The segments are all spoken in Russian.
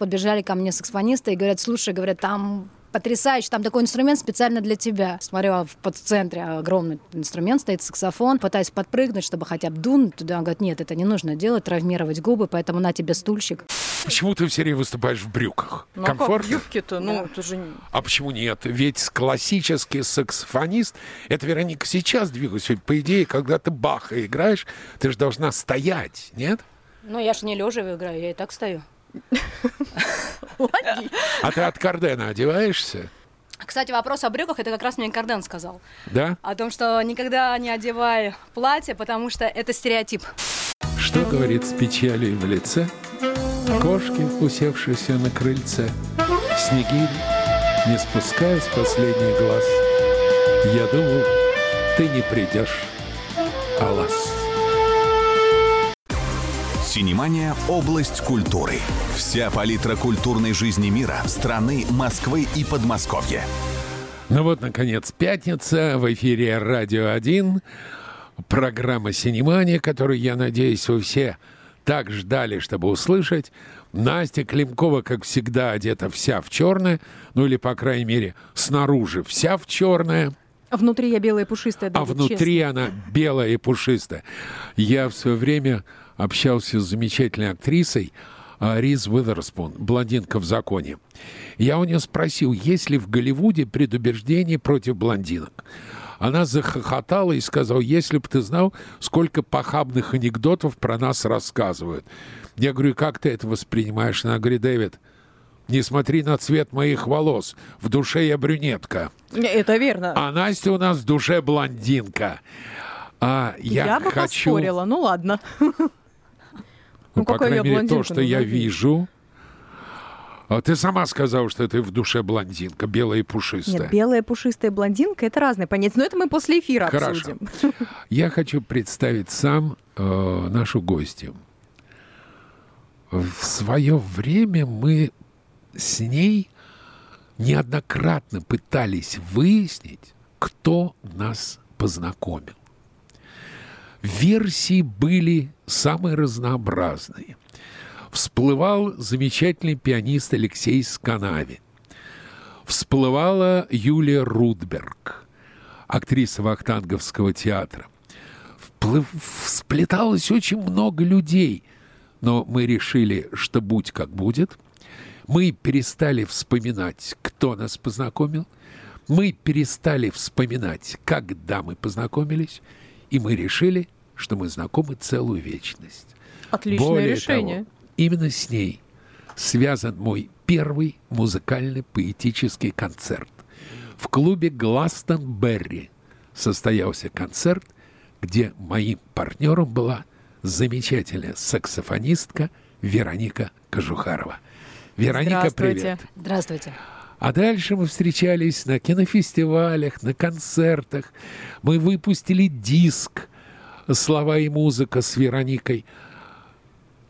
подбежали ко мне саксофонисты и говорят, слушай, говорят, там потрясающе. Там такой инструмент специально для тебя. Смотрю, а в под центре огромный инструмент стоит, саксофон. Пытаюсь подпрыгнуть, чтобы хотя бы дунуть туда. Он говорит, нет, это не нужно делать, травмировать губы, поэтому на тебе стульчик. Почему ты все время выступаешь в брюках? Ну, а как Комфортно? в юбке-то? Ну, Да. это же... не- А почему нет? Ведь классический саксофонист, это Вероника сейчас двигалась. Ведь, по идее, когда ты Баха играешь, ты же должна стоять, нет? Ну, я же не лежа играю, я и так стою. А ты от Кардена одеваешься, Кстати, вопрос о брюках, это как раз мне Карден сказал. да? О том, что никогда не одевай платье, потому что это стереотип. Что говорит с печалью в лице? Кошки, усевшиеся на крыльце. Снегирь, не спуская с последний глаз. Я думал, ты не придешь, Алас. Синемания – область культуры. Вся палитра культурной жизни мира, страны, Москвы и Подмосковья. Ну вот, наконец, пятница. В эфире «Радио 1». Программа «Синемания», которую, я надеюсь, вы все так ждали, чтобы услышать. Настя Климкова, как всегда, одета вся в черное. Ну или, по крайней мере, снаружи вся в черное. А внутри я белая и пушистая. А Давид, внутри она белая и пушистая. Я в свое время общался с замечательной актрисой а, Риз Уизерспун, блондинка в законе. Я у нее спросил, есть ли в Голливуде предубеждение против блондинок. Она захохотала и сказала, если бы ты знал, сколько похабных анекдотов про нас рассказывают. Я говорю, как ты это воспринимаешь? Она говорит, Дэвид, не смотри на цвет моих волос. В душе я брюнетка. Это верно. А Настя у нас в душе блондинка. А я, я бы хочу, поспорила. Ну ладно. ну, Ну, по крайней мере, то, что ну, я вижу. А ты сама сказала, что ты в душе блондинка, белая и пушистая. Нет, белая пушистая блондинка это разные понятия. Но это мы после эфира Хорошо. обсудим. Я хочу представить сам э, нашу гостью. В свое время мы с ней неоднократно пытались выяснить, кто нас познакомил. Версии были самые разнообразные. Всплывал замечательный пианист Алексей Сканави. Всплывала Юлия Рудберг, актриса Вахтанговского театра. Всплеталось очень много людей, но мы решили, что будь как будет. Мы перестали вспоминать, кто нас познакомил. Мы перестали вспоминать, когда мы познакомились. И мы решили, что мы знакомы целую вечность. Отличное Более решение. того, именно с ней связан мой первый музыкальный поэтический концерт. В клубе Гластонберри состоялся концерт, где моим партнером была замечательная саксофонистка Вероника Кожухарова. Вероника, Здравствуйте. привет. Здравствуйте. А дальше мы встречались на кинофестивалях, на концертах. Мы выпустили диск «Слова и музыка» с Вероникой.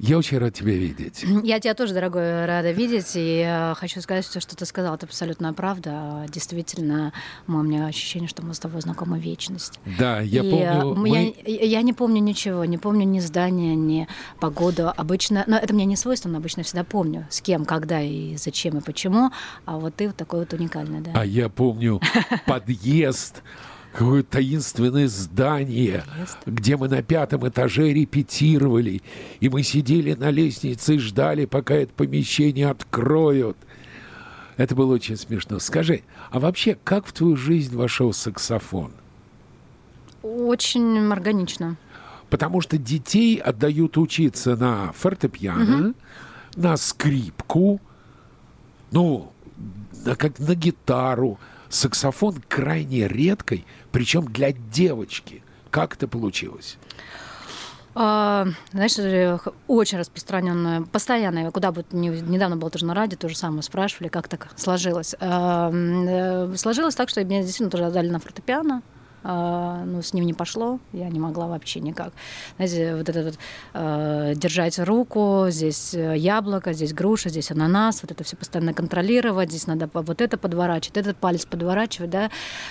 Я очень рад тебя видеть. Я тебя тоже, дорогой, рада видеть. И э, хочу сказать, что, что ты сказал, это абсолютно правда. Действительно, у меня ощущение, что мы с тобой знакомы вечность. Да, я И, э, помню, мы... я, я не помню ничего, не помню ни здания, ни погоду. Обычно, но это мне не свойственно, обычно всегда помню, с кем, когда и зачем и почему. А вот ты вот такой вот уникальный, да. А я помню подъезд, какое-то таинственное здание, где мы на пятом этаже репетировали, и мы сидели на лестнице и ждали, пока это помещение откроют. Это было очень смешно. Скажи, а вообще, как в твою жизнь вошел саксофон? Очень органично. Потому что детей отдают учиться на фортепиано, на скрипку, ну, на, как на гитару. Саксофон крайне редкой, причем для девочки. Как это получилось? А, знаешь, очень распространенная, постоянно, куда бы ни, недавно было тоже на радио, то же самое спрашивали, как так сложилось. А, Сложилось так, что меня действительно тоже отдали на фортепиано. А, ну, с ним не пошло, я не могла вообще никак. Знаете, вот это вот э, держать руку, здесь э, яблоко, здесь груша, здесь ананас, вот это все постоянно контролировать, здесь надо вот это подворачивать, этот палец подворачивать, да.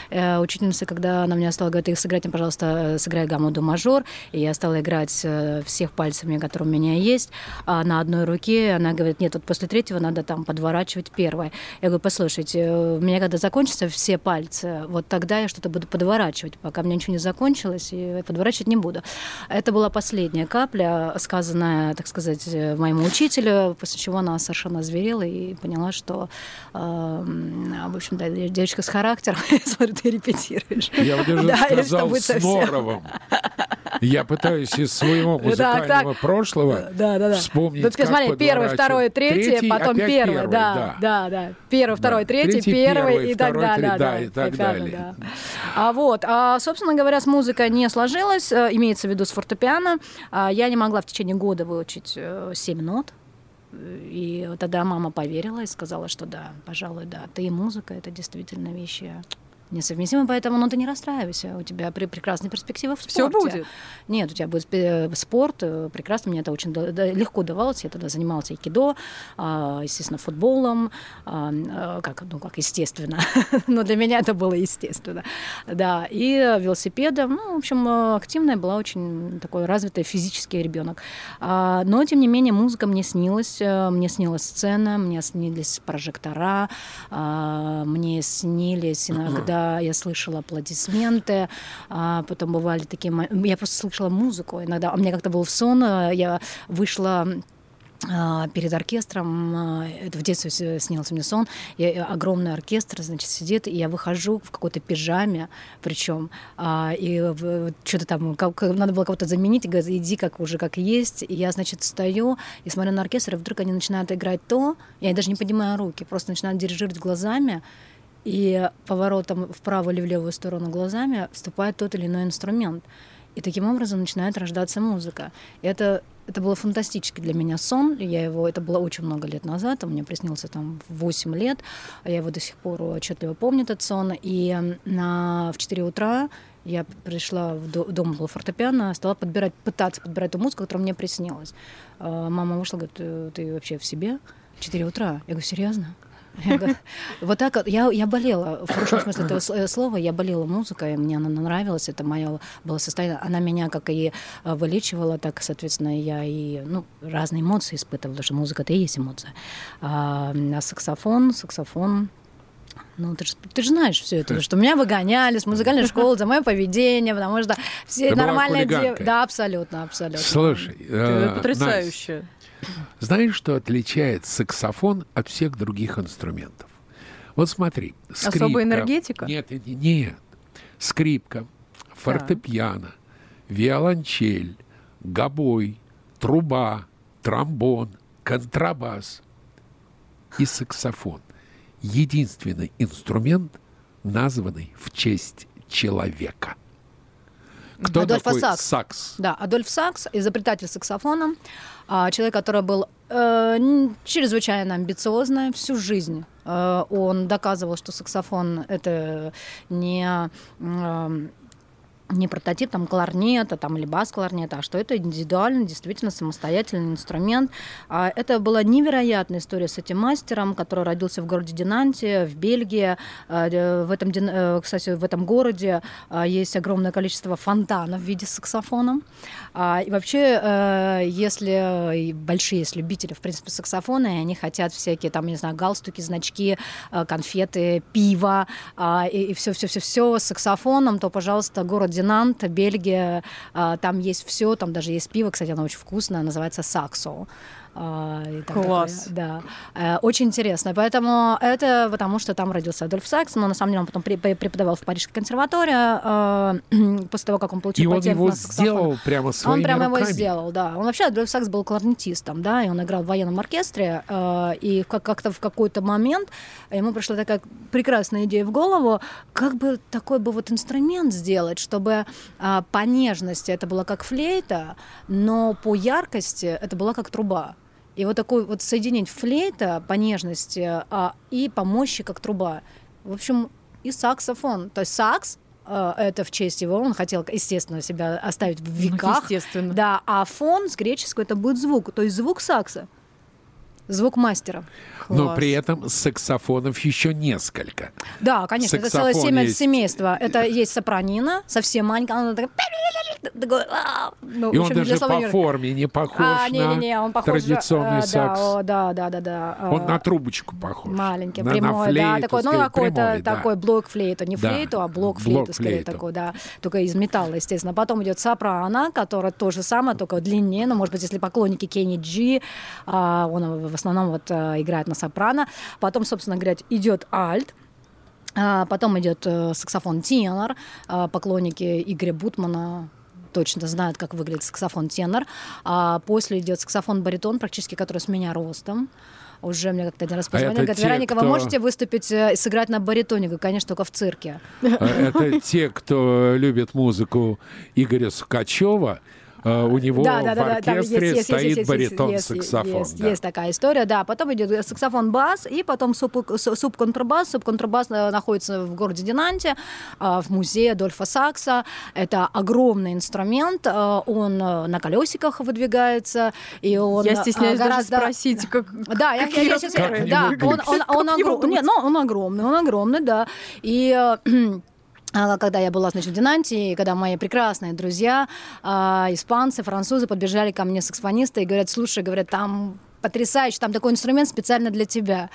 Э, учительница, когда она мне стала говорить, сыграть мне, пожалуйста, сыграй гамму до мажор, и я стала играть э, всех пальцами, которые у меня есть, а на одной руке она говорит, нет, вот после третьего надо там подворачивать первое. Я говорю, послушайте, у меня когда закончатся все пальцы, вот тогда я что-то буду подворачивать подворачивать, пока мне ничего не закончилось, и подворачивать не буду. Это была последняя капля, сказанная, так сказать, моему учителю, после чего она совершенно зверела и поняла, что, э, в общем, да, девочка с характером, смотрю, ты репетируешь. Я Да, и сказал с норовом. Я пытаюсь из своего музыкального прошлого вспомнить, Ну, как смотри, первый, второй, третий, потом первый, да, да, да. Первый, второй, третий, первый и так далее. и так далее. да. А вот, а, собственно говоря, с музыкой не сложилось, э, имеется в виду с фортепиано. А, Я не могла в течение года выучить э, семь нот. И тогда мама поверила и сказала, что да, пожалуй, да, ты и музыка, это действительно вещи несовместимы, поэтому ну, ты не расстраивайся, у тебя пре- прекрасные перспективы в спорте. Все будет. Нет, у тебя будет э, спорт, э, прекрасно, мне это очень легко давалось, я тогда занималась айкидо, а, естественно, футболом, а, э, как, ну, как естественно, но для меня это было естественно, да, и велосипедом, ну, в общем, активная была, очень такой развитый физический ребенок. А, Но, тем не менее, музыка мне снилась, мне снилась сцена, мне снились прожектора, мне снились иногда, я слышала аплодисменты, а, потом бывали такие... Я просто слышала музыку иногда. У меня как-то был сон, э, я вышла а, перед оркестром, а, это в детстве снился мне сон, я, э, огромный оркестр, значит, сидит, и я выхожу в какой-то пижаме, причем, а, и что-то там, как- надо было кого-то заменить, и говорят, иди как уже как есть, и я, значит, стою и смотрю на оркестр, и вдруг они начинают играть то, я даже не поднимаю руки, просто начинаю дирижировать глазами, и поворотом вправо или в левую сторону глазами вступает тот или иной инструмент. И таким образом начинает рождаться музыка. Это, это было фантастический для меня сон. Я его, это было очень много лет назад, он мне приснился там в 8 лет. а Я его до сих пор отчетливо помню, этот сон. И на, в 4 утра я пришла в до- дом был фортепиано, стала подбирать, пытаться подбирать ту музыку, которая мне приснилась. А Мама вышла, говорит, «Э, ты вообще в себе? В 4 утра. Я говорю, серьезно? Вот так вот, я, я болела, в хорошем смысле этого э, слова, я болела музыкой, мне она нравилась, это мое было состояние. Она меня как и э, вылечивала, так, соответственно, я и ну, разные эмоции испытывала, потому что музыка это и есть эмоция. А, а саксофон, саксофон, ну, ты же, ты же знаешь все это, что меня выгоняли с музыкальной школы за мое поведение, потому что все Ты нормальные девы. Да, абсолютно, абсолютно. Слушай, э, Это Настя, потрясающе. знаешь, что отличает саксофон от всех других инструментов? Вот смотри. Особая скрипка- энергетика? Нет, нет, нет. Скрипка, фортепиано, виолончель, гобой, труба, тромбон, контрабас и саксофон. Единственный инструмент, названный в честь человека. Кто Адольфо такой Сакс. Сакс? Да, Адольф Сакс, изобретатель саксофона, человек, который был э, чрезвычайно амбициозный всю жизнь. Э, он доказывал, что саксофон это не м, не прототип там кларнета там, или бас-кларнета, а что это индивидуальный, действительно самостоятельный инструмент. А это была невероятная история с этим мастером, который родился в городе Динанте, в Бельгии. А, э, В этом, э, кстати, в этом городе а, есть огромное количество фонтанов в виде саксофона. И вообще, э, если большие есть любители, в принципе, саксофона, и они хотят всякие, там, не знаю, галстуки, значки, конфеты, пиво и все-все-все-все с саксофоном, то, пожалуйста, город Динант, Бельгия, а, там есть все, там даже есть пиво, кстати, оно очень вкусное, называется Саксо. А, Класс. такое, да. Э, Очень интересно. Поэтому это потому, что там родился Адольф Сакс, но на самом деле он потом преподавал в Парижской консерватории э, после того, как он получил И он его сделал прямо своими Он прямо руками. его сделал, да. Он вообще, Адольф Сакс был кларнетистом, да, и он играл в военном оркестре, э, и как- как-то в какой-то момент ему пришла такая прекрасная идея в голову, как бы такой бы вот инструмент сделать, чтобы по нежности это было как флейта, но по яркости это была как труба. И вот такой вот соединить флейта по нежности а, и по мощи как труба. В общем, и саксофон. То есть сакс, э, это в честь его, он хотел, естественно, себя оставить в Ну, веках. естественно. Да, а фон с греческого это будет звук, то есть звук сакса, звук мастера. Но Класс. при этом саксофонов еще несколько. Да, конечно, это Саксофон целое семя- есть. семейство. Это есть сопранина, совсем маленькая, она такая... «А». Ну, И он даже по форме не похож А, на не-не-не, он похож... традиционный э, сакс. Да, да, да, да, да. Он на трубочку похож. Маленький, На- на прямой, да, флейту, такой, ну, какой-то да. такой блок флейту, не Да. флейту, а блок флейту, скорее Блок-флейту. такой, да, только из металла, естественно. Потом идет сопрано, которая то же самое, только длиннее, но, может быть, если поклонники Кенни Джи, а, он в основном вот а, играет на сопрано. Потом, собственно говоря, идет альт, а, Потом идет э, саксофон тенор. А, Поклонники Игоря Бутмана точно знают, как выглядит саксофон тенор. А после идет саксофон баритон, практически который с меня ростом. Уже мне как-то один раз позвонили, это говорят, те, Вероника, вы кто- можете выступить и сыграть на баритоне? Говорю, конечно, только в цирке. А Это те, кто любит музыку Игоря Сукачева. А У него да, да, в да, оркестре есть, есть, стоит есть, есть, баритон-саксофон. Есть, да. есть такая история, да. Потом идет саксофон бас, и потом субконтрабас. Субконтрабас э, находится в городе Динанте, э, в музее Адольфа Сакса. Это огромный инструмент, э, он э, на колесиках выдвигается, и он Я э, стесняюсь даже гораздо... спросить, как... Да, я, какие я, сейчас... Как не Да, он, он, он, его огром- Нет, ну, он огромный, он огромный, да. И э, а, когда я была, значит, в Динанте, и когда мои прекрасные друзья, а, испанцы, французы, подбежали ко мне саксофонисты и говорят, слушай, говорят, там потрясающе, там такой инструмент специально для тебя.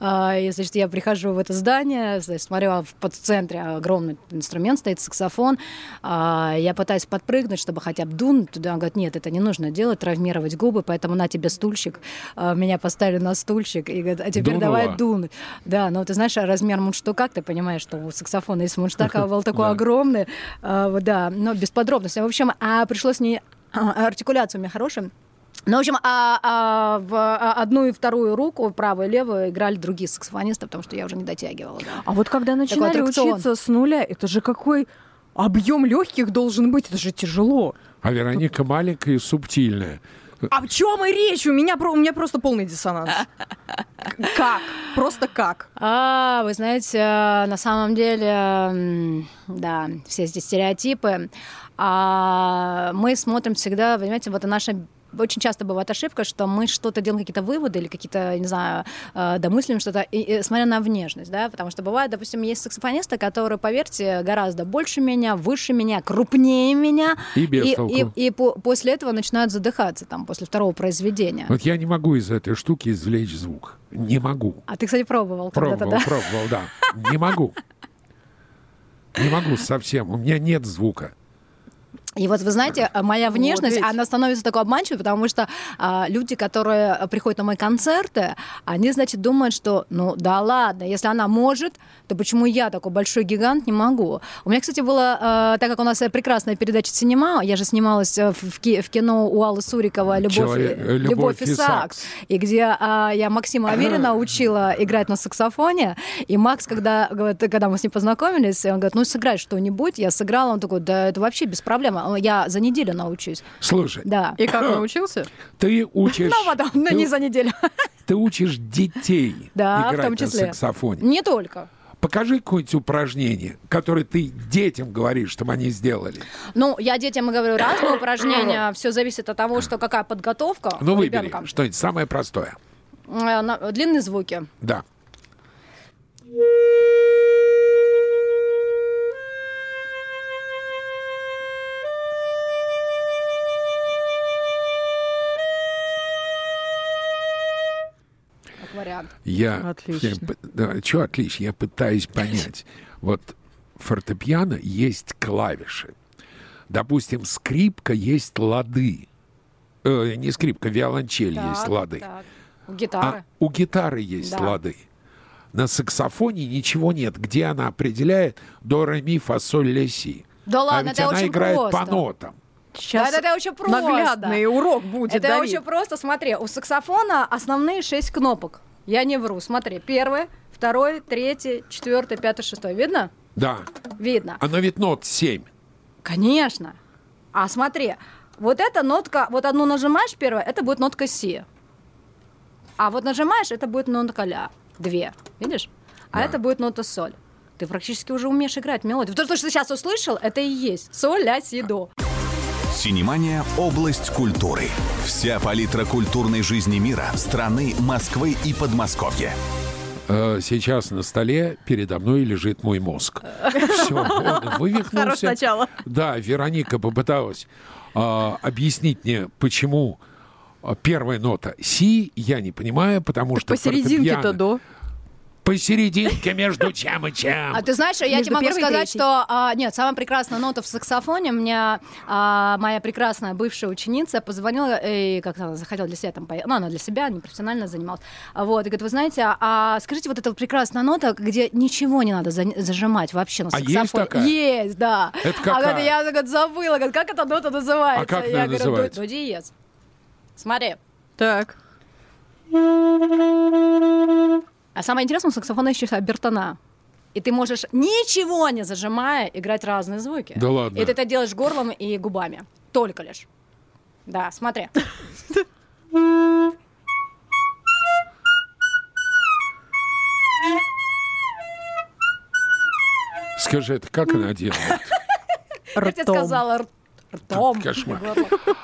А, И, значит, я прихожу в это здание, значит, смотрю, а в центре огромный инструмент стоит, саксофон. А, Я пытаюсь подпрыгнуть, чтобы хотя бы дунуть туда. Он говорит, нет, это не нужно делать, травмировать губы, поэтому на тебе стульчик. Меня поставили на стульчик и говорят, а теперь Дунула. давай дунуть. Да, но ты знаешь, размер мундштука, ты понимаешь, что у саксофона есть мундштук, а был такой огромный. Да, но без подробностей. В общем, а пришлось не... Артикуляция у меня хорошая. Ну, в общем, а, а в а, одну и вторую руку, правую и левую, играли другие саксофонисты, потому что я уже не дотягивала. Да. А вот когда начинали учиться с нуля, это же какой объем легких должен быть, это же тяжело. А Вероника маленькая и субтильная. О чем и речь? У меня, у меня просто полный диссонанс. Как? Просто как? А, вы знаете, э, на самом деле, да, все эти стереотипы. А мы смотрим всегда, понимаете, вот наша очень часто бывает ошибка, что мы что-то делаем, какие-то выводы или какие-то, не знаю, э, домыслим что-то, смотря на внешность, да, потому что бывает, допустим, есть саксофонисты, которые, поверьте, гораздо больше меня, выше меня, крупнее меня, И без и, толку. и, и по- после этого начинают задыхаться, там, после второго произведения. Вот я не могу из этой штуки извлечь звук. Не могу. А ты, кстати, пробовал когда-то, Пробовал, да? пробовал, да. Не могу. Не могу совсем. У меня нет звука. И вот вы знаете, моя внешность, ведь. она становится такой обманчивой, потому что а, люди, которые а, приходят на мои концерты, они, значит, думают, что, ну да ладно, если она может, то почему я такой большой гигант не могу? У меня, кстати, было, а, так как у нас э, прекрасная передача «Синема», я же снималась э, в, ки- в кино у Аллы Сурикова «Любовь, Человек- «Любовь Любовь и сакс», сакс. и где а, я Максима Аверина учила играть на саксофоне, и Макс, когда, когда мы с ним познакомились, он говорит, ну сыграй что-нибудь, я сыграла, он такой, да это вообще без проблем, я за неделю научусь. Слушай, Да. И как научился? ты учишь... Ну, потом, но не за неделю. ты учишь детей Да, в играть том на числе. саксофоне. Не только. Покажи какое-нибудь упражнение, которое ты детям говоришь, чтобы они сделали. Ну, я детям говорю разные упражнения. Все зависит от того, что какая подготовка Ну, у выбери ребенка. что-нибудь самое простое. Э, на- Длинные звуки. Да. Я, Отлично. я да, что отлично? Я пытаюсь понять. Вот фортепиано есть клавиши. Допустим, скрипка есть лады. Э, не скрипка, виолончель есть Так, лады. так. У А гитары. у гитары есть Да. лады. На саксофоне ничего нет, где она определяет до, ре, ми, фа, соль, ля, си. Да а ладно, ведь это она очень играет просто. по нотам. Сейчас Да, это очень просто. наглядный урок будет, Это Давид. очень просто. Смотри, у саксофона основные шесть кнопок. Я не вру. Смотри, первый, второй, третий, четвертый, пятый, шестой. Видно? Да. Видно. Оно ведь нот 7. Конечно. А смотри, вот эта нотка, вот одну нажимаешь первое, это будет нотка си. А вот нажимаешь, это будет нотка ля. Две. Видишь? А Да. это будет нота соль. ты практически уже умеешь играть мелодию. То, что ты сейчас услышал, это и есть соль, ля, си, до. Синемания – область культуры. Вся палитра культурной жизни мира, страны, Москвы и Подмосковья. Э, Сейчас на столе передо мной лежит мой мозг. Все, он вывихнулся. Да, Вероника попыталась а, объяснить мне, почему а, первая нота си, я не понимаю, потому что Посерединке-то до. Посерединке между чем и чем. А ты знаешь, я Между тебе могу сказать, что а, нет, самая прекрасная нота в саксофоне. Мне а, моя прекрасная бывшая ученица позвонила и как она захотела для себя там поехать. Ну, она для себя не профессионально занималась. А Вот, и говорит, вы знаете, а скажите, вот эта прекрасная нота, где ничего не надо за- зажимать вообще на А саксофоне. есть такая? Есть, да. Это А какая? говорит, я говорит, забыла, говорит, как эта нота называется? А как я говорю, называется? До, до диез. Смотри. Так. А самое интересное, у саксофона есть еще обертона. И ты можешь, ничего не зажимая, играть разные звуки. Да ладно? И ты это делаешь горлом и губами. Только лишь. Да, смотри. Скажи, это как она делает? Я тебе сказала р- ртом. Кошмар.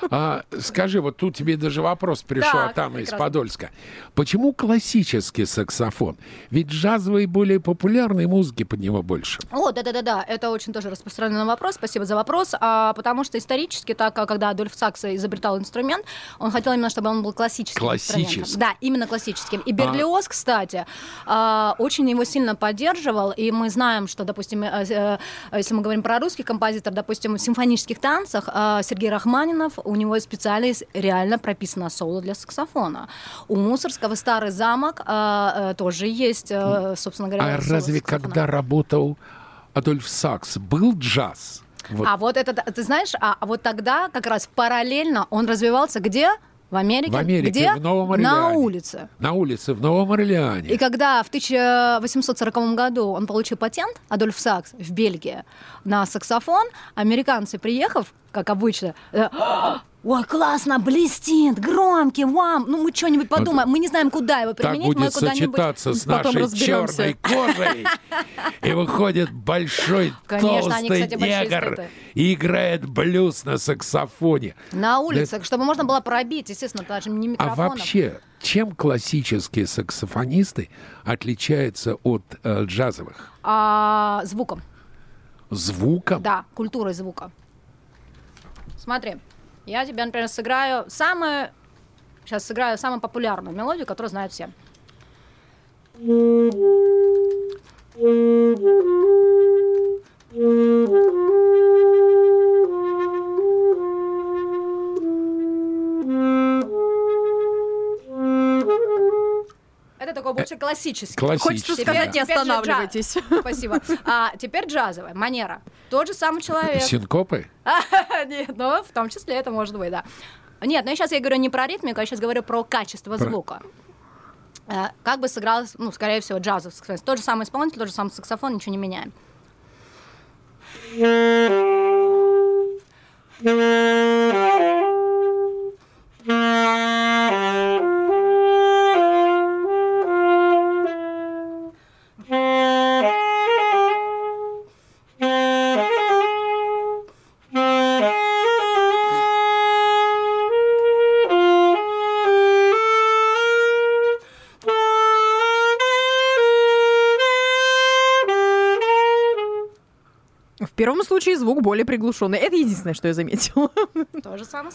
А, скажи, вот тут тебе даже вопрос пришел Так, от Тамы из. Подольска. Почему классический саксофон? Ведь джазовые более популярные музыки под него больше. О, да-да-да-да, это очень тоже распространенный вопрос, спасибо за вопрос, а, потому что исторически, так, а, когда Адольф Сакс изобретал инструмент, он хотел именно, чтобы он был классическим Классическим. Да, именно классическим. И Берлиоз, кстати, а, очень его сильно поддерживал, и мы знаем, что, допустим, э, э, если мы говорим про русских композиторов, допустим, симфонических танцах а, Сергей Рахманинов, у него специально реально прописано соло для саксофона. У Мусорского «Старый замок» а, э, тоже есть, э, собственно говоря, А разве когда работал Адольф Сакс, был джаз? Вот. А вот это, ты знаешь, а, а вот тогда как раз параллельно он развивался где? В Америке. В Америке, Где? в Новом На Орлеане. улице. На улице в Новом Орлеане. И когда в 1840 году он получил патент, Адольф Сакс, в Бельгии, на саксофон, американцы, приехав, как обычно, э, Ой, классно, блестит, громкий, вам. Ну, мы что-нибудь подумаем. Мы не знаем, куда его так применить. мы будет куда-нибудь... сочетаться с нашей черной кожей. И выходит большой Конечно, они, толстый кстати, негр и играет блюз на саксофоне. На улице, чтобы можно было пробить, естественно, даже не А микрофоном. вообще, чем классические саксофонисты отличаются от э, джазовых? А, звуком. Звуком? Да, культурой звука. Смотри, я тебе, например, сыграю самую... Сейчас сыграю самую популярную мелодию, которую знают все. Это такой больше классический. Классический. Хочется сказать, не останавливайтесь. Спасибо. А теперь джазовая манера. Тот же самый человек. Синкопы? Нет, ну, в том числе это может быть, да. Нет, но сейчас я говорю не про ритмику, я сейчас говорю про качество звука. Э, Как бы сыграл, ну, скорее всего, джазовый саксофон. Тот же самый исполнитель, тот же самый саксофон, ничего не меняем. В первом случае звук более приглушенный. Это единственное, что я заметила. То же самое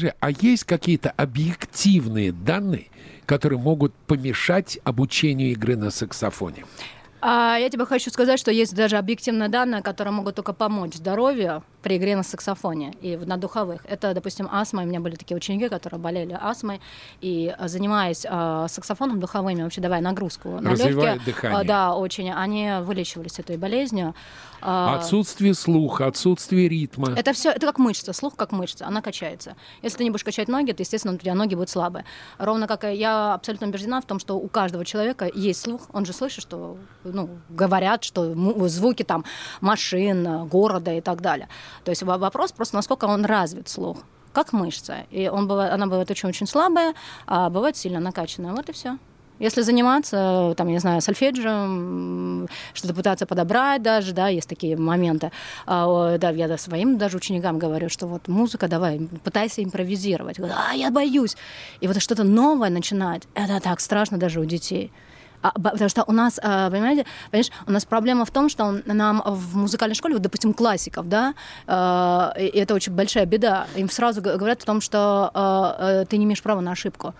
Скажи, а есть какие-то объективные данные, которые могут помешать обучению игры на саксофоне? А, я тебе хочу сказать, что есть даже объективные данные, которые могут только помочь здоровью при игре на саксофоне и на духовых. Это, допустим, астма. У меня были такие ученики, которые болели астмой, и а, занимаясь э, саксофоном духовыми, вообще давая нагрузку на Развивает легкие, дыхание. э, да, очень, они вылечивались этой болезнью. Отсутствие слуха, отсутствие ритма. это все, это как мышца, слух как мышца, она качается. Если ты не будешь качать ноги, то, естественно, у тебя ноги будут слабые. Ровно как я абсолютно убеждена в том, что у каждого человека есть слух, он же слышит, что ну, говорят, что звуки там машин, города и так далее. То есть во- вопрос просто, насколько он развит слух как мышца. И он бывает, она бывает очень-очень слабая, а бывает сильно накачанная. Вот и все. Если заниматься, там, я не знаю, сольфеджием, что-то пытаться подобрать даже, да, есть такие моменты. А, да, я да, своим даже ученикам говорю, что вот музыка, давай, пытайся импровизировать. А, я боюсь. И вот что-то новое начинать, это так страшно даже у детей. А, потому что у нас, а, понимаете, понимаешь, у нас проблема в том, что нам в музыкальной школе, вот, допустим, классиков, да, а, и это очень большая беда. Им сразу говорят о том, что а, ты не имеешь права на ошибку.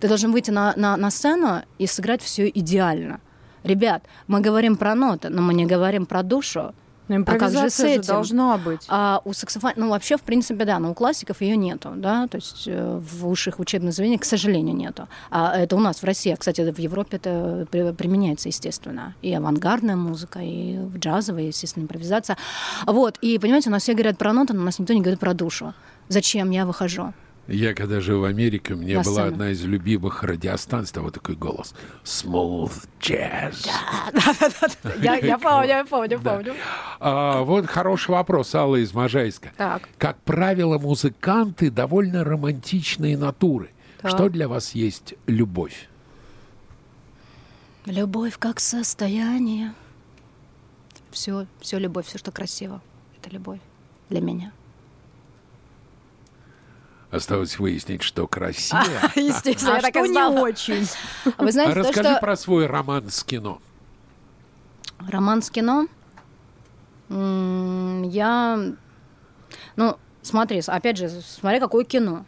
Ты должен выйти на, на, на сцену и сыграть все идеально. Ребят, мы говорим про ноты, но мы не говорим про душу. Но А как же с же должна быть. А у саксофона, ну вообще, в принципе, да, но у классиков ее нету, да, то есть э, в высших учебных заведениях, к сожалению, нету. А это у нас в России, а, кстати, в Европе это при- применяется, естественно. И авангардная музыка, и джазовая, естественно, импровизация. Вот, и, понимаете, у нас все говорят про ноты, но у нас никто не говорит про душу. Зачем я выхожу? Я когда жил в Америке, у меня была одна из любимых радиостанций, вот такой голос. Smooth jazz. Я, я помню, я помню, помню. А, вот хороший вопрос, Алла из Можайска. Так. Как правило, музыканты довольно романтичные натуры. Что для вас есть любовь? Любовь как состояние. Все, все любовь, все, что красиво. Это любовь для меня. Осталось выяснить, что красиво. Естественно, А я так что не очень? А Вы знаете, А то, Расскажи что про свой роман с кино. роман с кино, м, я, ну, смотри, опять же, смотри, какое кино.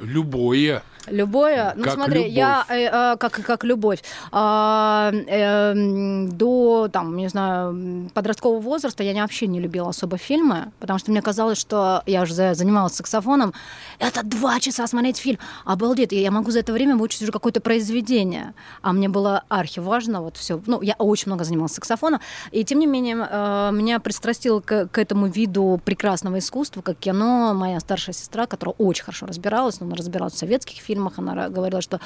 Любое. Любое, ну Как смотри, любовь. я э, э, как как любовь. А, эм, до там не знаю подросткового возраста я вообще не любила особо фильмы, потому что мне казалось, что я уже за- занималась саксофоном, это два часа смотреть фильм, обалдеть, я могу за это время выучить уже какое-то произведение, а мне было архи важно вот все, ну я очень много занималась саксофоном, и тем не менее э, меня пристрастил к, к этому виду прекрасного искусства, как кино, моя старшая сестра, которая очень хорошо разбиралась, ну, она разбиралась в советских фильмах, она ра- говорила, что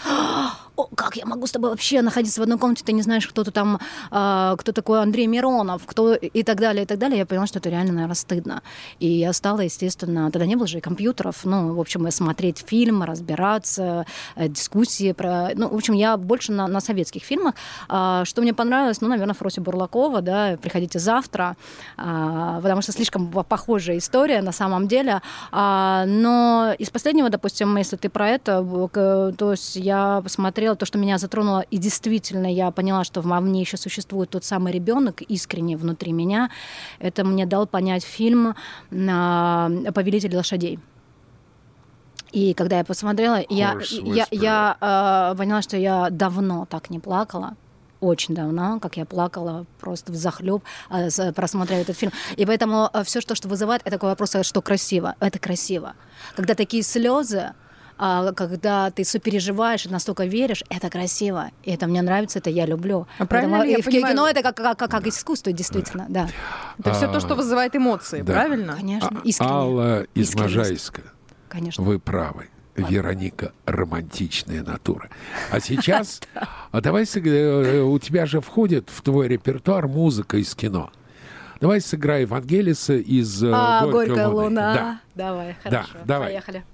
«О, как я могу с тобой вообще находиться в одной комнате, ты не знаешь, кто ты там, а, кто такой Андрей Миронов, кто и так далее, и так далее. Я поняла, что это реально, наверное, стыдно. И я стала, естественно, тогда не было же и компьютеров, ну, в общем, смотреть фильмы, разбираться, э, дискуссии про... Ну, в общем, я больше на, на советских фильмах. А, Что мне понравилось, ну, наверное, Фроси Бурлакова, да, «Приходите завтра», а, потому что слишком по- похожая история на самом деле. А, Но из последнего, допустим, если ты про это, то есть я посмотрела то, что меня затронуло, и действительно я поняла, что во мне еще существует тот самый ребенок искренне внутри меня. Это мне дал понять фильм а, «Повелитель лошадей». И когда я посмотрела, я, я, я э, поняла, что я давно так не плакала. Очень давно, как я плакала просто в захлеб, просмотрев этот фильм. И поэтому все, что, что вызывает, это такой вопрос, а что красиво. Это красиво. Когда такие слезы, а, когда ты сопереживаешь и настолько веришь, это красиво. И это мне нравится, это я люблю. А правильно Поэтому ли я и в понимаю- кино это как, как, как, как искусство, действительно, да. Это все то, что вызывает эмоции, да. правильно? Конечно, А- искренне. Алла из. Можайска. Конечно. Вы правы. Вероника романтичная натура. А сейчас, а давай э, у тебя же входит в твой репертуар музыка из кино. Давай сыграй Евангелиса из э, А, «Горькой горькая луны». луна. Да. Давай, Да, хорошо. давай. Поехали.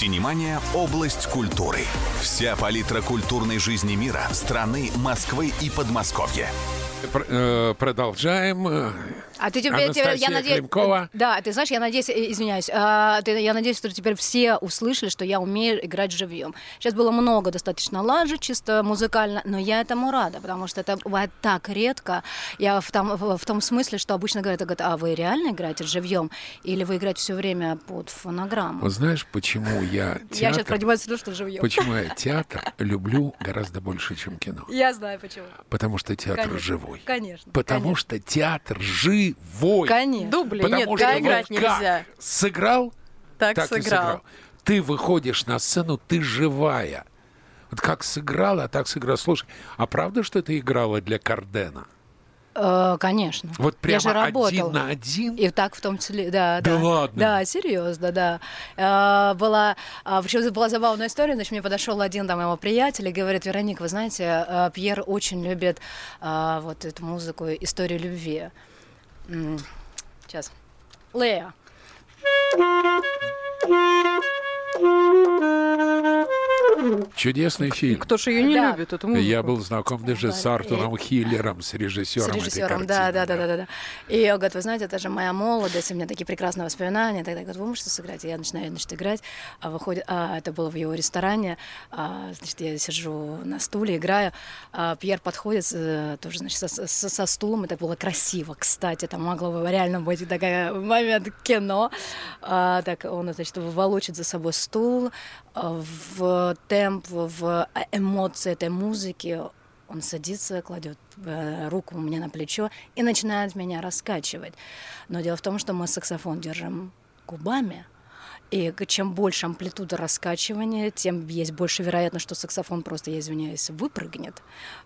Синемания – область культуры. Вся палитра культурной жизни мира, страны, Москвы и Подмосковья. Э, Продолжаем. А ты теперь, теперь- я надеюсь, Климкова. да, ты знаешь, я надеюсь, э, извиняюсь, а, ты- я надеюсь, что теперь все услышали, что я умею играть живьем. Сейчас было много достаточно лажи, чисто музыкально, но я этому рада, потому что это бывает так редко. Я в том, в, в том смысле, что обычно говорят, говорят, а вы реально играете живьем, или вы играете все время под фонограмму? Вот знаешь, почему я Я сейчас театр... продемонстрирую, что живьем. Почему я театр люблю гораздо больше, чем кино? Я знаю почему. Потому что театр Конечно. живой. Конечно. Потому конечно. что театр живой. Конечно. Дубли Потому нет, что да, вот играть как нельзя. сыграл, Так, так и сыграл. сыграл. Ты выходишь на сцену, ты живая. Вот как сыграла, так сыграла. Слушай, а правда, что ты играла для Кардена? Э, конечно. Вот я же прямо работал. один на один? И так в том числе, да, Да да. ладно? Да, серьезно, да. Э, Была, а, причем была забавная история, значит, мне подошел один там его приятель и говорит, Вероника, вы знаете, э, Пьер очень любит а, вот эту музыку, историю любви. М, Сейчас. Лея. Чудесный фильм. Кто же ее не Да. любит, эту музыку? Я был знаком даже с Артуром Хиллером, с режиссером, С этой режиссером, да, картины, да, да, да, да, да. И он говорит, вы знаете, это же моя молодость, у меня такие прекрасные воспоминания. Тогда говорит, вы можете сыграть? И я начинаю, значит, играть. А выходит, а, это было в его ресторане. А, значит, я сижу на стуле, играю. А, Пьер подходит э, тоже, значит, со, со- со стулом. Это было красиво, кстати. Это могло бы реально быть такой момент кино. А, так он, значит, волочит за собой стул в темп, в эмоции этой музыки. Он садится, кладет э, руку мне на плечо и начинает меня раскачивать. Но дело в том, что мы саксофон держим губами, и чем больше амплитуда раскачивания, тем есть больше вероятность, что саксофон просто, я извиняюсь, выпрыгнет.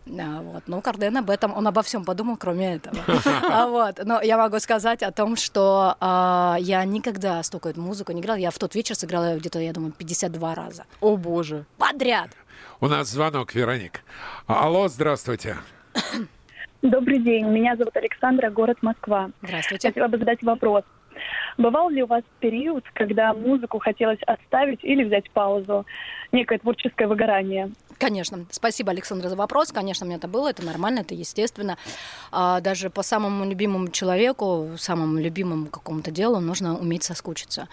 А, Вот. Но Карден об этом, он обо всем подумал, кроме этого. А вот. Но я могу сказать о том, что а, я никогда столько эту музыку не играла. Я в тот вечер сыграла где-то, я думаю, 52 раза. О, боже. Подряд. У нас звонок, Вероник. Алло, здравствуйте. Добрый день, меня зовут Александра, город Москва. Здравствуйте. Хотела бы задать вопрос. Бывал ли у вас период, когда музыку хотелось отставить или взять паузу? Некое творческое выгорание? Конечно. Спасибо, Александра, за вопрос. Конечно, у меня это было, это нормально, это естественно. А, даже по самому любимому человеку, самому любимому какому-то делу нужно уметь соскучиться.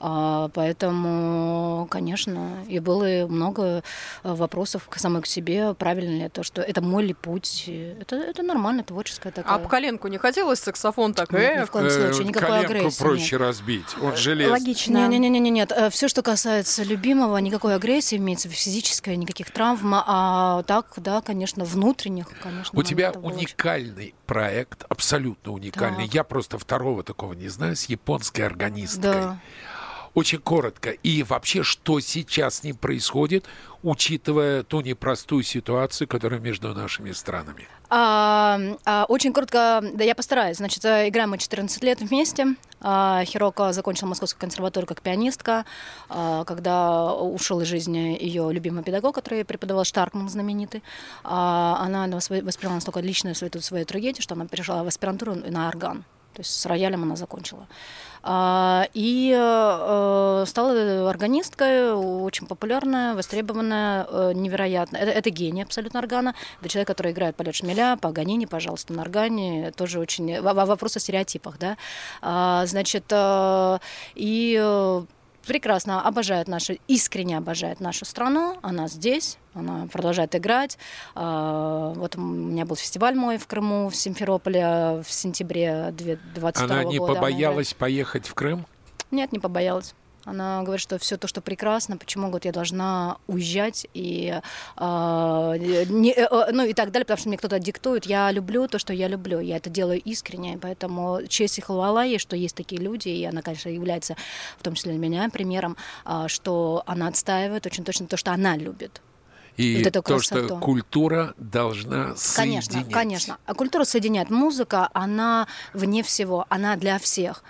А, Поэтому, конечно, и было много э, вопросов к самой к себе, правильно ли это, что это мой ли путь. Это, это нормально, творческая такая. А об коленку не хотелось саксофон так? Нет, ни в коем случае, никакой коленку агрессии. проще нет. разбить. Он железный. Логично. Не, не, не, не, нет. Все, что касается любимого, никакой агрессии имеется физической, никаких травм, а так, да, конечно, внутренних, конечно. У тебя было очень- уникальный проект, абсолютно уникальный. Так. Я просто второго такого не знаю, с японской органисткой. Да. Очень коротко. И вообще, что сейчас ним происходит, учитывая ту непростую ситуацию, которая между нашими странами? А, а, очень коротко, да, я постараюсь. Значит, э, играем мы 14 лет вместе. А, Хироко закончила Московскую консерваторию как пианистка. А, когда ушел из жизни ее любимый педагог, который преподавал Штаркман знаменитый, а, она восп- восприняла настолько личную свою, свою трагедию, что она перешла в аспирантуру на орган. То есть с роялем она закончила. А, И э, стала органисткой, очень популярная, востребованная, э, невероятно. Это, это гений абсолютно органа. Это человек, который играет полет шмеля, Паганини, пожалуйста, на органе. Тоже очень... во- во- Вопрос о стереотипах, да. А, Значит, э, и э, прекрасно обожает нашу, искренне обожает нашу страну. Она здесь, она продолжает играть. А, Вот у меня был фестиваль мой в Крыму, в Симферополе в сентябре 2022 Она не года. побоялась поехать в Крым? Нет, не побоялась. Она говорит, что все то, что прекрасно, почему говорит, я должна уезжать и, а, не- э, э, ну, и так далее, потому что мне кто-то диктует. Я люблю то, что я люблю. Я это делаю искренне, поэтому честь и хвала ей, что есть такие люди, и она, конечно, является, в том числе для меня, примером, а, что она отстаивает очень точно то, что она любит. И Вот эту то, что красоту. культура должна Конечно, соединять. конечно. А культура соединяет. Музыка, она вне всего, она для всех.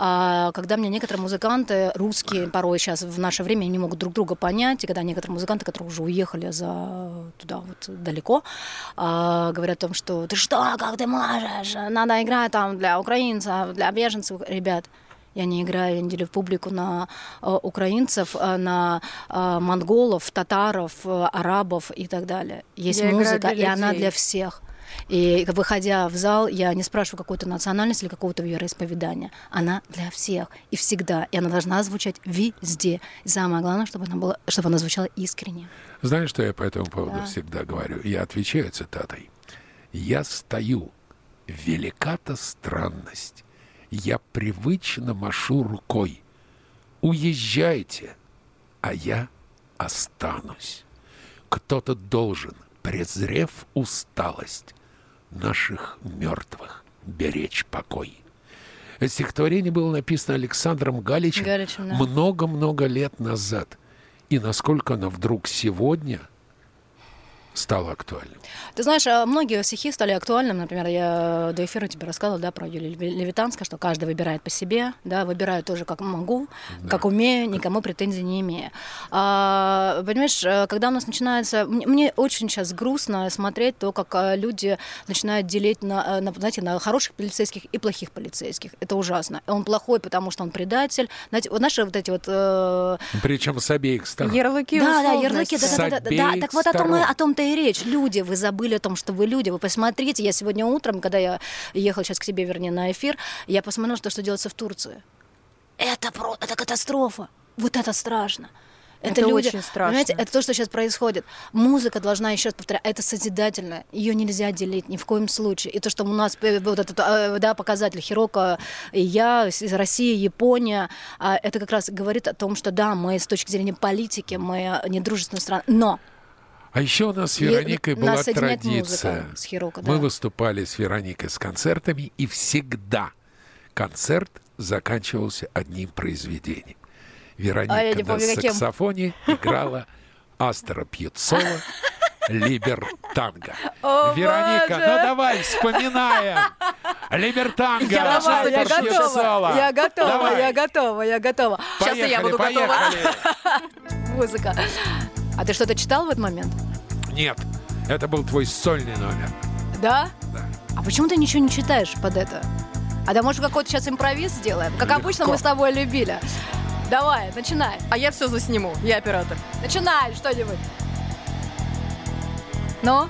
А когда мне некоторые музыканты, русские, порой сейчас в наше время не могут друг друга понять, и когда некоторые музыканты, которые уже уехали за туда вот далеко, а, говорят о том, что ты что, как ты можешь, надо играть там для украинцев, для беженцев, ребят. Я не играю, я не делю публику на э, украинцев, э, на э, монголов, татаров, э, арабов и так далее. Есть Я музыка, и она для всех. И выходя в зал, я не спрашиваю какую-то национальность или какого-то вероисповедания. Она для всех и всегда. И она должна звучать везде. И самое главное, чтобы она, была, чтобы она звучала искренне. Знаешь, что я по этому поводу Да. всегда говорю? Я отвечаю цитатой. «Я стою, велика-то странность, я привычно машу рукой. Уезжайте, а я останусь. Кто-то должен, презрев усталость, наших мертвых беречь покой». Это стихотворение было написано Александром Галичем Галичем, да. много-много лет назад. И насколько оно вдруг сегодня стало актуальным. Ты знаешь, а многие стихи стали актуальным. Например, я до эфира тебе рассказывала, да, про Юлию Леви- Левитанско, что каждый выбирает по себе, да, выбираю тоже как могу, как умею, никому претензий не имею. А, понимаешь, э, когда у нас начинается... Мне, очень сейчас грустно смотреть то, как э, люди начинают делить на, э, на, знаете, на хороших полицейских и плохих полицейских. Это ужасно. Он плохой, потому что он предатель. Знаете, вот наши вот эти вот... э, Причем с обеих сторон. Ярлыки да, да, ярлыки, да, да, да, да, С да, да. Так вот о том, о том-то и речь. Люди, вы забыли о том, что вы люди. Вы посмотрите, я сегодня утром, когда я ехала сейчас к тебе, вернее, на эфир, я посмотрела, что, что делается в Турции. Это, про, это катастрофа. Вот это страшно. Это люди, очень страшно. Понимаете, это то, что сейчас происходит. Музыка должна, еще раз повторяю, это созидательно. Ее нельзя делить ни в коем случае. И то, что у нас э, вот этот э, да, показатель Хирока и я, из России, Япония, а, это как раз говорит о том, что да, мы с точки зрения политики, мы недружественная страна. Но А еще у нас с Вероникой нас была традиция. музыка с Хироко, Мы да. выступали с Вероникой с концертами, и всегда концерт заканчивался одним произведением. Вероника А я не на помню, каким. саксофоне играла Астра Пьецола Либертанго. О, Вероника, Боже! ну давай, вспоминаем. Либертанго, Я, Астра я готова, я готова, Давай. я готова, я готова. Сейчас и я Поехали, буду готова. поехали. музыка. А ты что-то читал в этот момент? Нет, это был твой сольный номер. Да? Да. А почему ты ничего не читаешь под это? А да может какой-то сейчас импровиз сделаем? Как Легко. обычно мы с тобой любили. Давай, начинай. А я все засниму, я оператор. Начинай что-нибудь. Ну?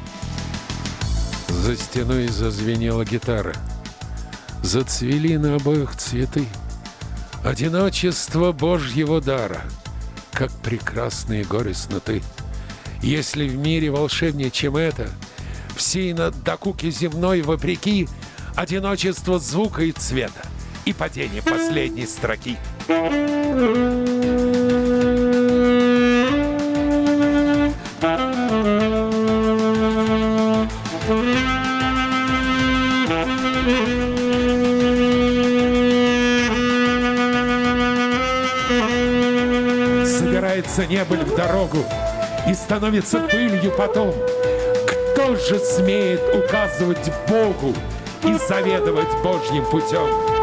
За стеной зазвенела гитара. Зацвели на обоих цветы. Одиночество Божьего дара, как прекрасные горестно ты. Если в мире волшебнее, чем это, всей на докуке земной вопреки, одиночество звука и цвета и падение последней строки. Собирается небыль в дорогу и становится пылью потом. Кто же смеет указывать Богу и заведовать Божьим путем?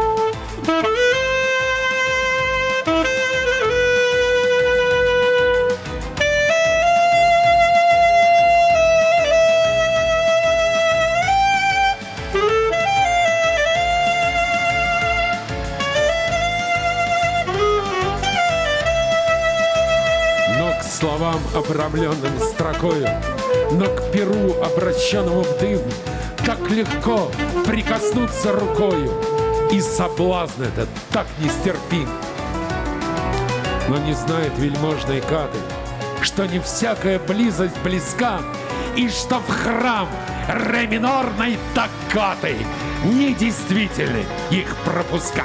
Обрамленным строкою, но к перу, обращенному в дым, так легко прикоснуться рукою, и соблазн этот так нестерпим. Но не знает вельможной каты, что не всякая близость близка, и что в храм ре минорной токкаты недействительны их пропуска.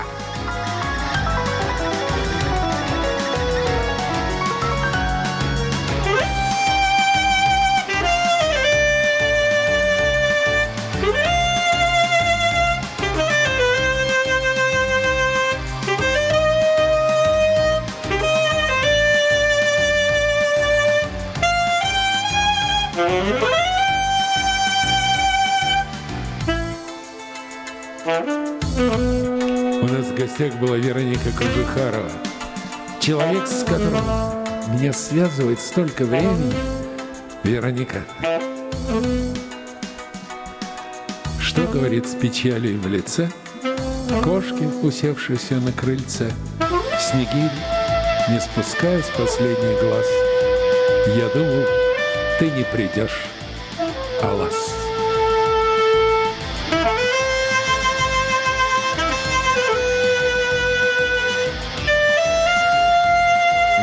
Кожухарова. Человек, с которым меня связывает столько времени. Вероника, что говорит с печалью в лице Кошки, усевшиеся на крыльце, Снегирь, не спуская с последний глаз. Я думал, ты не придешь, Алас.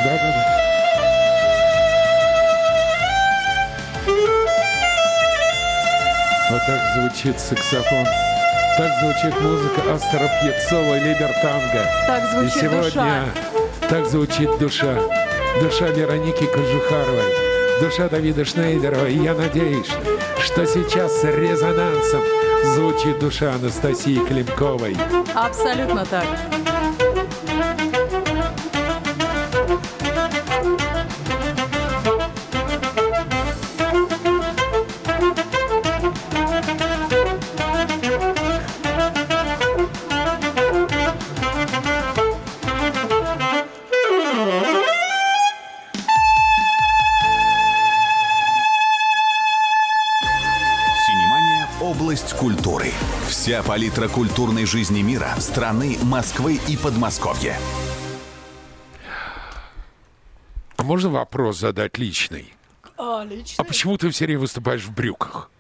Да-да-да. Вот так звучит саксофон. Так звучит музыка Астера Пьецова Либертанга. Так И звучит сегодня душа. так звучит душа. Душа Вероники Кожухаровой. Душа Давида Шнейдерова. И я надеюсь, что сейчас с резонансом звучит душа Анастасии Климковой. Абсолютно так. Вся палитра культурной жизни мира, страны, Москвы и Подмосковья. А можно вопрос задать личный? А, А почему ты все время выступаешь в брюках?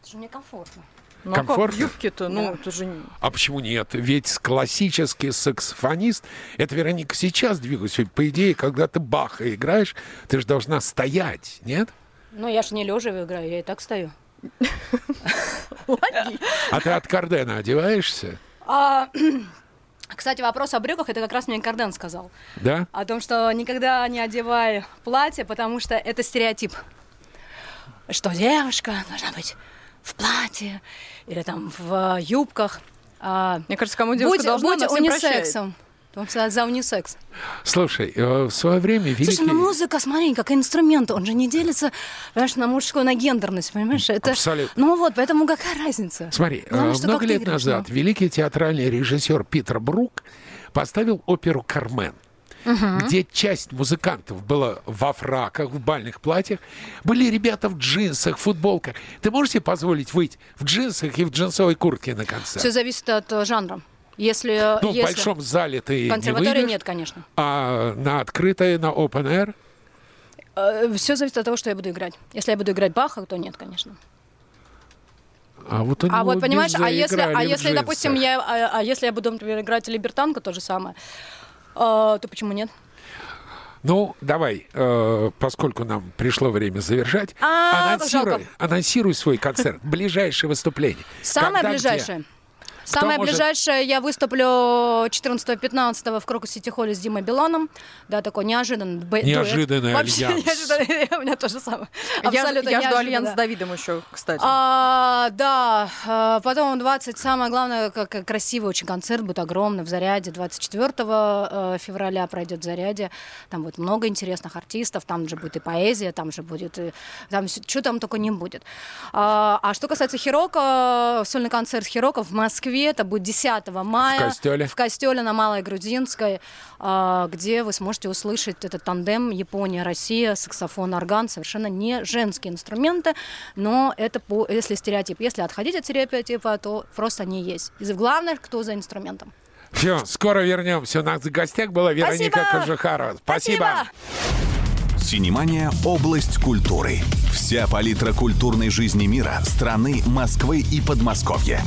Это же мне комфортно. Ну, а как юбке-то? Ну, это же... А почему нет? Ведь классический саксофонист, это Вероника сейчас двигалась. Ведь, по идее, когда ты Баха играешь, ты же должна стоять, нет? Ну, я же не лежа играю, я и так стою. А ты от Кардена одеваешься, А, кстати, вопрос о брюках, это как раз мне Карден сказал. да? О том, что никогда не одевай платье, потому что это стереотип. Что девушка должна быть в платье или там в э, юбках. А, Мне кажется, кому девушка будь должна, будь она всем прощает. Он сказал за унисекс. Слушай, э, в свое время великий... Слушай, ну музыка, смотри, как инструмент, он же не делится, понимаешь, на мужскую, на гендерность, понимаешь? Это... Абсолютно. Ну вот, поэтому какая разница? Смотри, э, Главное, что много как ты лет играешь, назад ну. великий театральный режиссер Питер Брук поставил оперу «Кармен», где часть музыкантов была во фраках, в бальных платьях, были ребята в джинсах, футболках. Ты можешь себе позволить выйти в джинсах и в джинсовой куртке на концерт? Все зависит от э, жанра. Если, Ну, в если... большом зале ты в не консерватории выйдешь, нет, конечно. а на открытой, на open air Все зависит от того, что я буду играть. Если я буду играть Баха, то нет, конечно. А вот, А вот понимаешь, а если, а в если, допустим, я, а, а если я буду, например, играть Либертанго, то же самое, а, то почему нет? Ну, давай, э, поскольку нам пришло время завершать, А, анонсируй, анонсируй свой концерт, ближайшее выступление. Самое Когда, где? Самое может- ближайшее я выступлю 14-15 в Крокус Сити Холле с Димой Биланом. Да, такой неожиданный б-. Неожиданный Вообще альянс. неожиданный. У меня тоже самое. Я, Абсолютно я жду альянс с Давидом еще, кстати. А, да, а, потом 20, самое главное, как красивый очень концерт будет огромный в Зарядье. 24 э, февраля пройдет в Зарядье. Там будет много интересных артистов, там же будет и поэзия, там же будет, и, там что там только не будет. А, а что касается Хирока, сольный концерт Хирока в Москве, это будет 10 мая. В Костёле? В Костеле на Малой Грузинской, а, где вы сможете услышать этот тандем Япония-Россия, саксофон, орган, совершенно не женские инструменты, но это по, если стереотип. Если отходить от стереотипа, то просто они есть. И главное, кто за инструментом. Все, скоро вернемся. У нас в гостях была Вероника Спасибо! Кожухарова. Спасибо. Синемания – область культуры. Вся палитра культурной жизни мира, страны, Москвы и Подмосковья.